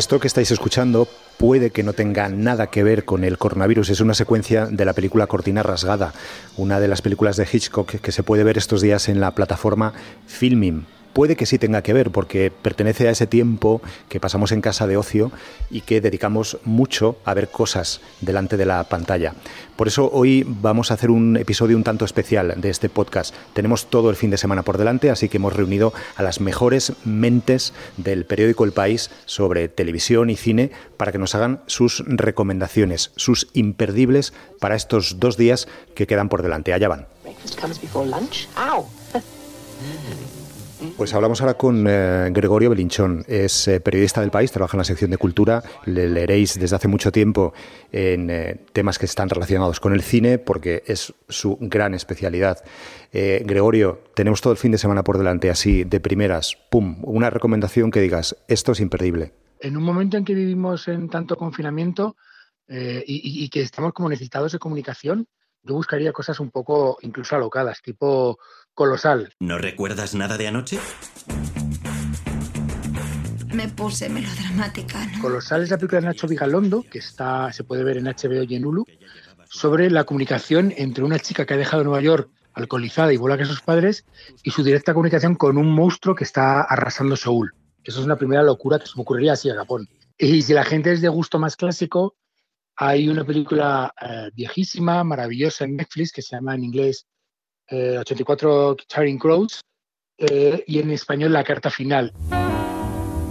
Esto que estáis escuchando puede que no tenga nada que ver con el coronavirus. Es una secuencia de la película Cortina Rasgada, una de las películas de Hitchcock que se puede ver estos días en la plataforma Filming puede que sí tenga que ver, porque pertenece a ese tiempo que pasamos en casa de ocio y que dedicamos mucho a ver cosas delante de la pantalla. Por eso hoy vamos a hacer un episodio un tanto especial de este podcast. Tenemos todo el fin de semana por delante, así que hemos reunido a las mejores mentes del periódico El País sobre televisión y cine para que nos hagan sus recomendaciones, sus imperdibles para estos dos días que quedan por delante. Allá van. Pues hablamos ahora con eh, Gregorio Belinchón. Es eh, periodista del país, trabaja en la sección de cultura. Le leeréis desde hace mucho tiempo en eh, temas que están relacionados con el cine porque es su gran especialidad. Gregorio, tenemos todo el fin de semana por delante, así de primeras, ¡pum! Una recomendación que digas, esto es imperdible. En un momento en que vivimos en tanto confinamiento y, y que estamos como necesitados de comunicación, yo buscaría cosas un poco incluso alocadas, tipo colosal. ¿No recuerdas nada de anoche? Me puse melodramática. ¿no? Colosal es la película de Nacho Vigalondo, que está, se puede ver en HBO y en Hulu, sobre la comunicación entre una chica que ha dejado Nueva York alcoholizada y vuelve a casa sus padres y su directa comunicación con un monstruo que está arrasando Seúl. Eso es una primera locura que se me ocurriría así a Japón. Y si la gente es de gusto más clásico, hay una película eh, viejísima, maravillosa en Netflix que se llama en inglés 84 eh, Charing Cross eh, y en español La Carta Final.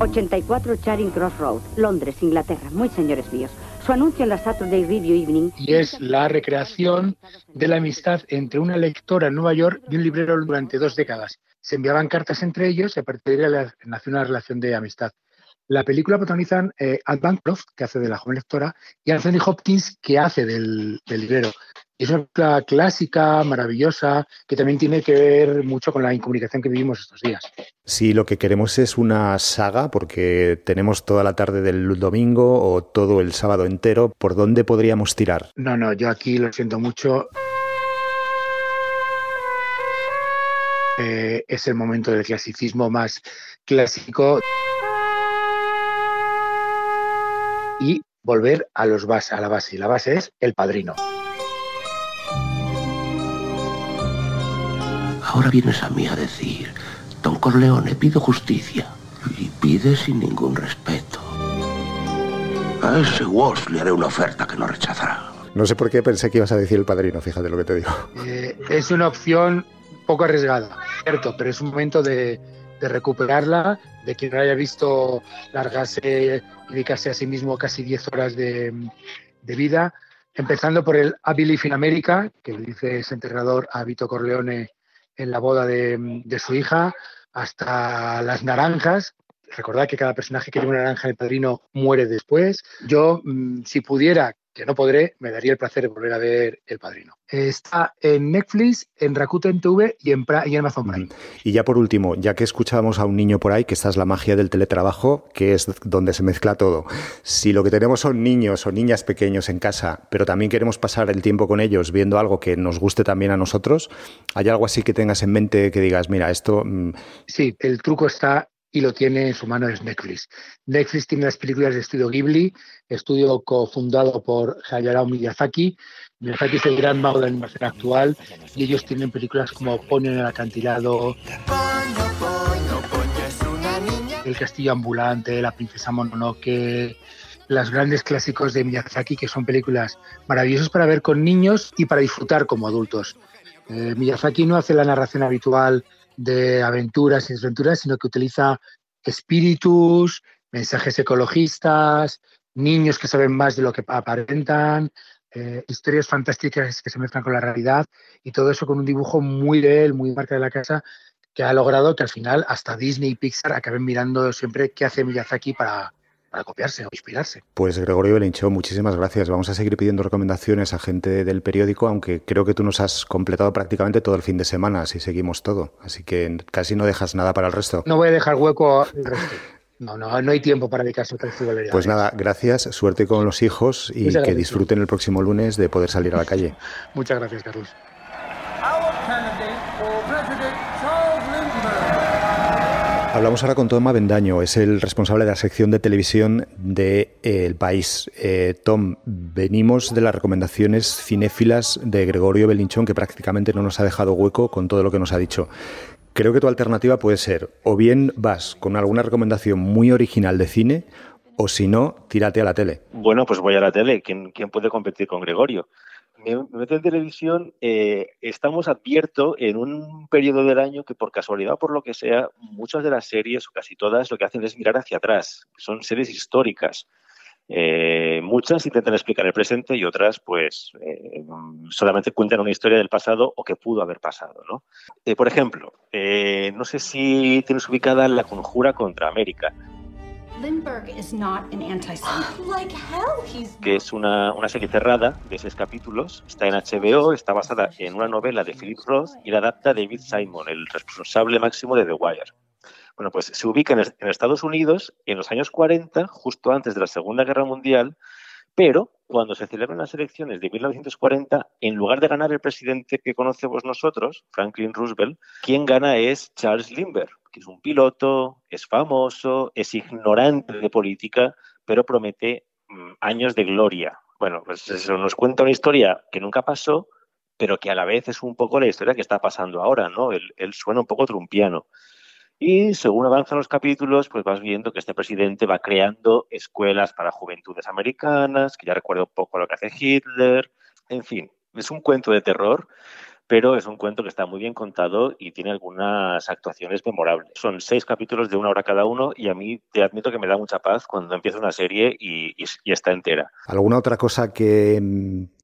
84 Charing Cross Road, Londres, Inglaterra. Muy señores míos. Su anuncio en la Saturday Review Evening. Y es la recreación de la amistad entre una lectora en Nueva York y un librero durante dos décadas. Se enviaban cartas entre ellos y a partir de ahí nació una relación de amistad. La película protagonizan eh, Al Bancroft, que hace de la joven lectora, y Anthony Hopkins, que hace del, del librero. Es una clásica, maravillosa, que también tiene que ver mucho con la incomunicación que vivimos estos días. Sí, lo que queremos es una saga, porque tenemos toda la tarde del domingo o todo el sábado entero. ¿Por dónde podríamos tirar? No, no, yo aquí lo siento mucho. Eh, es el momento del clasicismo más clásico. Y volver a los a la base. Y la base es el padrino. Ahora vienes a mí a decir, Don Corleone, pido justicia. Y pide sin ningún respeto. A ese Walsh le haré una oferta que no rechazará. No sé por qué pensé que ibas a decir el padrino, fíjate lo que te digo. Eh, es una opción poco arriesgada, cierto, pero es un momento de, recuperarla, de quien no haya visto largarse y dedicarse a sí mismo casi 10 horas de, vida, empezando por el A Believe in America, que le dice ese enterrador a Vito Corleone en la boda de, su hija, hasta las naranjas. Recordad que cada personaje que lleva una naranja en el padrino muere después. Yo, mm, si pudiera, que no podré, me daría el placer de volver a ver El Padrino. Está en Netflix, en Rakuten TV y en, y en Amazon Prime. Y ya por último, ya que escuchábamos a un niño por ahí, que esta es la magia del teletrabajo, que es donde se mezcla todo. Si lo que tenemos son niños o niñas pequeños en casa, pero también queremos pasar el tiempo con ellos viendo algo que nos guste también a nosotros, ¿hay algo así que tengas en mente que digas, mira, esto... Mm, sí, el truco está y lo tiene en su mano es Netflix. Netflix tiene las películas de estudio Ghibli, estudio cofundado por Hayao Miyazaki. Miyazaki es el gran mago de la animación actual y ellos tienen películas como Ponyo en el acantilado, El castillo ambulante, La princesa Mononoke, los grandes clásicos de Miyazaki, que son películas maravillosas para ver con niños y para disfrutar como adultos. Eh, Miyazaki no hace la narración habitual de aventuras y desventuras, sino que utiliza espíritus, mensajes ecologistas, niños que saben más de lo que aparentan, eh, historias fantásticas que se mezclan con la realidad y todo eso con un dibujo muy de él, muy marca de la casa, que ha logrado que al final hasta Disney y Pixar acaben mirando siempre qué hace Miyazaki para, para copiarse o inspirarse. Pues Gregorio Belinchón, muchísimas gracias. Vamos a seguir pidiendo recomendaciones a gente del periódico, aunque creo que tú nos has completado prácticamente todo el fin de semana, así seguimos todo. Así que casi no dejas nada para el resto. No voy a dejar hueco al resto. No, no, no hay tiempo para dedicarse a otra Pues nada, gracias, suerte con los hijos y que disfruten el próximo lunes de poder salir a la calle. Muchas gracias, Carlos. Hablamos ahora con Tom Avendaño, es el responsable de la sección de televisión de eh, El País. Eh, Tom, venimos de las recomendaciones cinéfilas de Gregorio Belinchón, que prácticamente no nos ha dejado hueco con todo lo que nos ha dicho. Creo que tu alternativa puede ser, o bien vas con alguna recomendación muy original de cine, o si no, tírate a la tele. Bueno, pues voy a la tele. ¿Quién, quién puede competir con Gregorio? Me, meto en televisión, eh, estamos abiertos en un periodo del año que por casualidad o por lo que sea, muchas de las series, o casi todas, lo que hacen es mirar hacia atrás. Son series históricas. Eh, muchas intentan explicar el presente y otras, pues, eh, solamente cuentan una historia del pasado o que pudo haber pasado, ¿no? por ejemplo, no sé si tienes ubicada La Conjura contra América que es una, una, serie cerrada de seis capítulos, está en HBO, está basada en una novela de Philip Roth y la adapta David Simon, el responsable máximo de The Wire. Bueno, pues se ubica en, en Estados Unidos en los años 40, justo antes de la Segunda Guerra Mundial, pero cuando se celebran las elecciones de 1940, en lugar de ganar el presidente que conocemos nosotros, Franklin Roosevelt, quien gana es Charles Lindbergh, que es un piloto, es famoso, es ignorante de política, pero promete mm, años de gloria. Bueno, pues eso nos cuenta una historia que nunca pasó, pero que a la vez es un poco la historia que está pasando ahora, ¿no? Él, suena un poco trumpiano. Y según avanzan los capítulos, pues vas viendo que este presidente va creando escuelas para juventudes americanas, que ya recuerdo un poco lo que hace Hitler. En fin, es un cuento de terror, pero es un cuento que está muy bien contado y tiene algunas actuaciones memorables. Son seis capítulos de una hora cada uno y a mí te admito que me da mucha paz cuando empieza una serie y, y está entera. ¿Alguna otra cosa que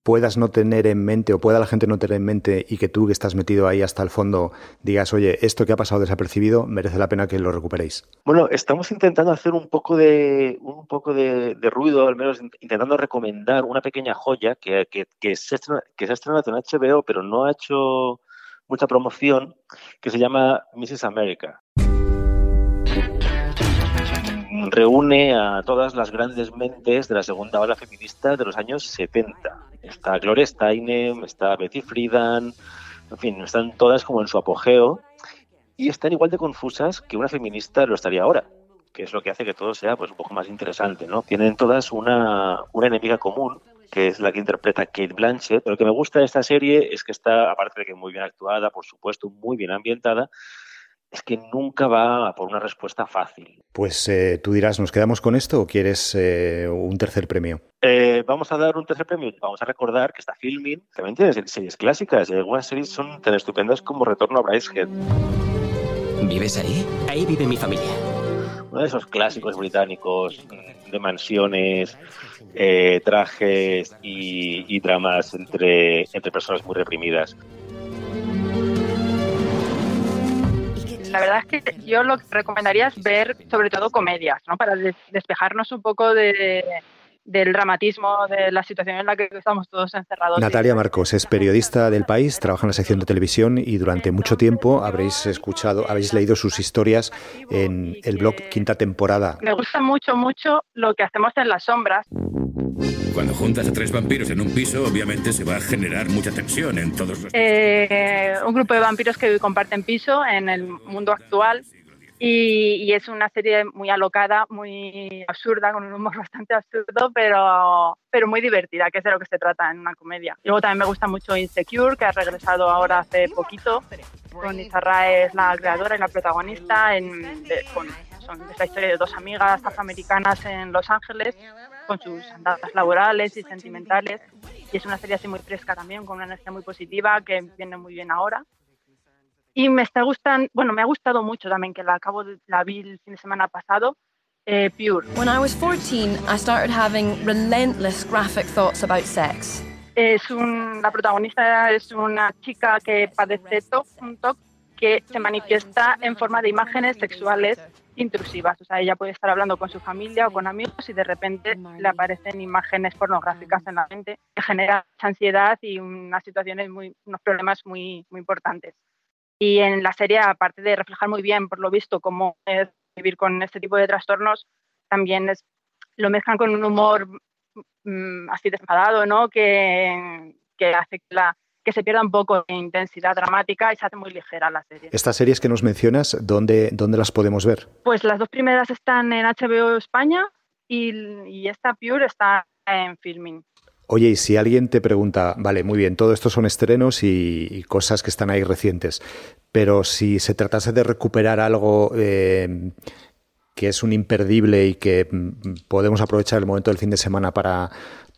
puedas no tener en mente o pueda la gente no tener en mente y que tú que estás metido ahí hasta el fondo digas, oye, esto que ha pasado desapercibido merece la pena que lo recuperéis? Bueno, estamos intentando hacer un poco de, un poco de, ruido, al menos intentando recomendar una pequeña joya que, que, que, se, que se ha estrenado en HBO, pero no ha hecho mucha promoción, que se llama Mrs. America reúne a todas las grandes mentes de la segunda ola feminista de los años 70. Está Gloria Steinem, está Betty Friedan, en fin, están todas como en su apogeo y están igual de confusas que una feminista lo estaría ahora, que es lo que hace que todo sea pues un poco más interesante, ¿no? Tienen todas una, una enemiga común, que es la que interpreta Kate Blanchett. Lo que me gusta de esta serie es que está, aparte de que muy bien actuada, por supuesto, muy bien ambientada, es que nunca va por una respuesta fácil. Pues eh, tú dirás, ¿nos quedamos con esto o quieres eh, un tercer premio? Eh, vamos a dar un tercer premio. Vamos a recordar que está filming también tiene series clásicas y algunas series son tan estupendas como Retorno a Brycehead. ¿Vives ahí? Ahí vive mi familia. Uno de esos clásicos británicos de mansiones, trajes y, y, dramas entre, entre personas muy reprimidas. La verdad es que yo lo que recomendaría es ver sobre todo comedias, ¿no? Para despejarnos un poco de, del dramatismo de la situación en la que estamos todos encerrados. Natalia Marcos es periodista del país, trabaja en la sección de televisión y durante mucho tiempo habréis escuchado, habéis leído sus historias en el blog Quinta Temporada. Me gusta mucho, mucho lo que hacemos en las sombras. Cuando juntas a tres vampiros en un piso, obviamente se va a generar mucha tensión en todos los... Eh, un grupo de vampiros que comparten piso en el mundo actual y, es una serie muy alocada, muy absurda, con un humor bastante absurdo, pero, pero muy divertida, que es de lo que se trata en una comedia. Luego también me gusta mucho Insecure, que ha regresado ahora hace poquito. Con Izarra es la creadora y la protagonista. En, son, es la historia de dos amigas afroamericanas en Los Ángeles, con sus andadas laborales y sentimentales. Y es una serie así muy fresca también, con una energía muy positiva, que viene muy bien ahora. Y me está gustando, bueno, me ha gustado mucho también que la acabo de, la vi el fin de semana pasado, eh, Pure. When I was 14, I started having relentless graphic thoughts about sex. Es un, la protagonista es una chica que padece TOC, un TOC que se manifiesta en forma de imágenes sexuales intrusivas. O sea, ella puede estar hablando con su familia o con amigos y de repente le aparecen imágenes pornográficas en la mente que genera ansiedad y unas situaciones muy, unos problemas muy, muy importantes. Y en la serie, aparte de reflejar muy bien, por lo visto, cómo es vivir con este tipo de trastornos, también es, lo mezclan con un humor mm, así desenfadado, ¿no? Que, que hace que la, que se pierda un poco de intensidad dramática y se hace muy ligera la serie. Estas series que nos mencionas, ¿dónde, dónde las podemos ver? Pues las dos primeras están en HBO España y, y esta Pure está en Filming. Oye, y si alguien te pregunta, vale, muy bien, todo esto son estrenos y, cosas que están ahí recientes, pero si se tratase de recuperar algo eh, que es un imperdible y que mm, podemos aprovechar el momento del fin de semana para,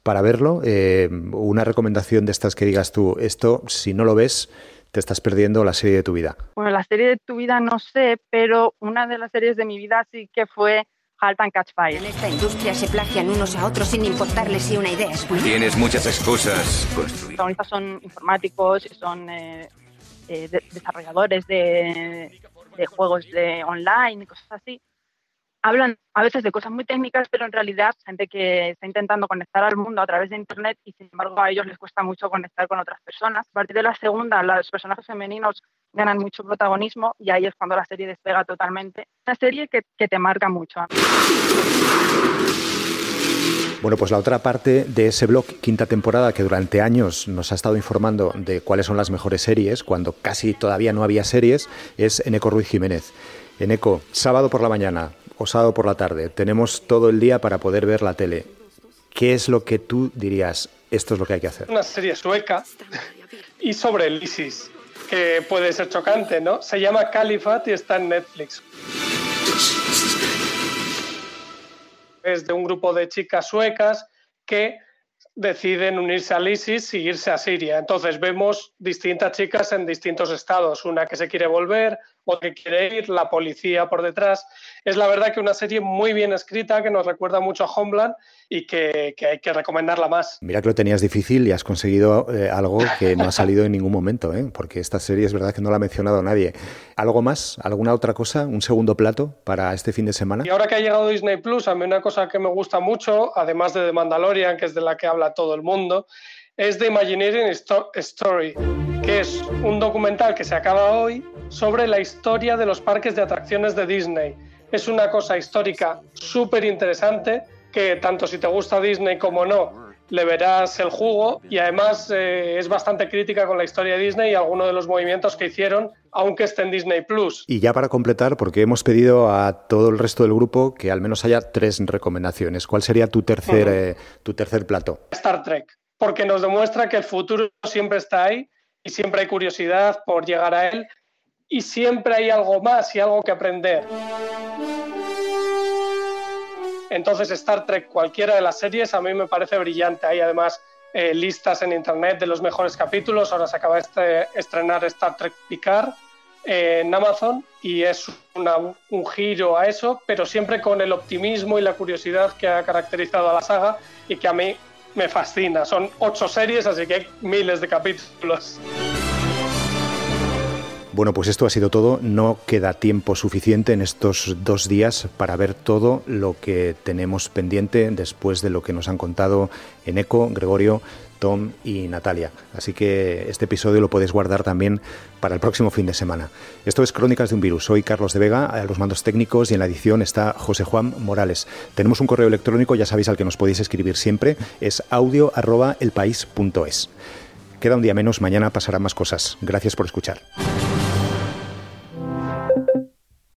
para verlo, eh, una recomendación de estas que digas tú, esto, si no lo ves, te estás perdiendo la serie de tu vida. Bueno, la serie de tu vida no sé, pero una de las series de mi vida sí que fue Halt and Catch Fire. En esta industria se plagian unos a otros sin importarles si una idea es buena. Tienes muchas excusas construidas. Los protagonistas son informáticos, son eh, eh, desarrolladores de, de juegos de online y cosas así hablan a veces de cosas muy técnicas, pero en realidad gente que está intentando conectar al mundo a través de Internet y sin embargo a ellos les cuesta mucho conectar con otras personas. A partir de la segunda, los personajes femeninos ganan mucho protagonismo y ahí es cuando la serie despega totalmente. Una serie que, que te marca mucho. Bueno, pues la otra parte de ese blog, quinta temporada, que durante años nos ha estado informando de cuáles son las mejores series, cuando casi todavía no había series, es Eneco Ruiz Jiménez. Eneco, sábado por la mañana, sábado por la tarde, tenemos todo el día para poder ver la tele. ¿Qué es lo que tú dirías? Esto es lo que hay que hacer. Una serie sueca y sobre el ISIS, que puede ser chocante, ¿no? Se llama Califat y está en Netflix. Es de un grupo de chicas suecas que deciden unirse al ISIS y irse a Siria. Entonces vemos distintas chicas en distintos estados, una que se quiere volver, otra que quiere ir, la policía por detrás. Es la verdad que una serie muy bien escrita que nos recuerda mucho a Homeland y que, hay que recomendarla más. Mira que lo tenías difícil y has conseguido eh, algo que no ha salido en ningún momento, ¿eh? porque esta serie es verdad que no la ha mencionado nadie. ¿Algo más? ¿Alguna otra cosa? ¿Un segundo plato para este fin de semana? Y ahora que ha llegado Disney Plus, a mí una cosa que me gusta mucho, además de The Mandalorian, que es de la que habla todo el mundo, es The Imagineering Story, que es un documental que se acaba hoy sobre la historia de los parques de atracciones de Disney. Es una cosa histórica súper interesante que tanto si te gusta Disney como no, le verás el jugo y además eh, es bastante crítica con la historia de Disney y algunos de los movimientos que hicieron, aunque esté en Disney Plus. Y ya para completar, porque hemos pedido a todo el resto del grupo que al menos haya tres recomendaciones. ¿Cuál sería tu tercer, eh, tu tercer plato? Star Trek, porque nos demuestra que el futuro siempre está ahí y siempre hay curiosidad por llegar a él y siempre hay algo más y algo que aprender. Entonces Star Trek, cualquiera de las series, a mí me parece brillante. Hay además eh, listas en Internet de los mejores capítulos. Ahora se acaba de este, estrenar Star Trek Picard eh, en Amazon y es un giro a eso, pero siempre con el optimismo y la curiosidad que ha caracterizado a la saga y que a mí me fascina. Son ocho series, así que hay miles de capítulos. Bueno, pues esto ha sido todo. No queda tiempo suficiente en estos dos días para ver todo lo que tenemos pendiente después de lo que nos han contado Eneco, Gregorio, Tom y Natalia. Así que este episodio lo podéis guardar también para el próximo fin de semana. Esto es Crónicas de un Virus. Soy Carlos de Vega, a los mandos técnicos y en la edición está José Juan Morales. Tenemos un correo electrónico, ya sabéis al que nos podéis escribir siempre, es audio.elpaís.es. Queda un día menos, mañana pasarán más cosas. Gracias por escuchar.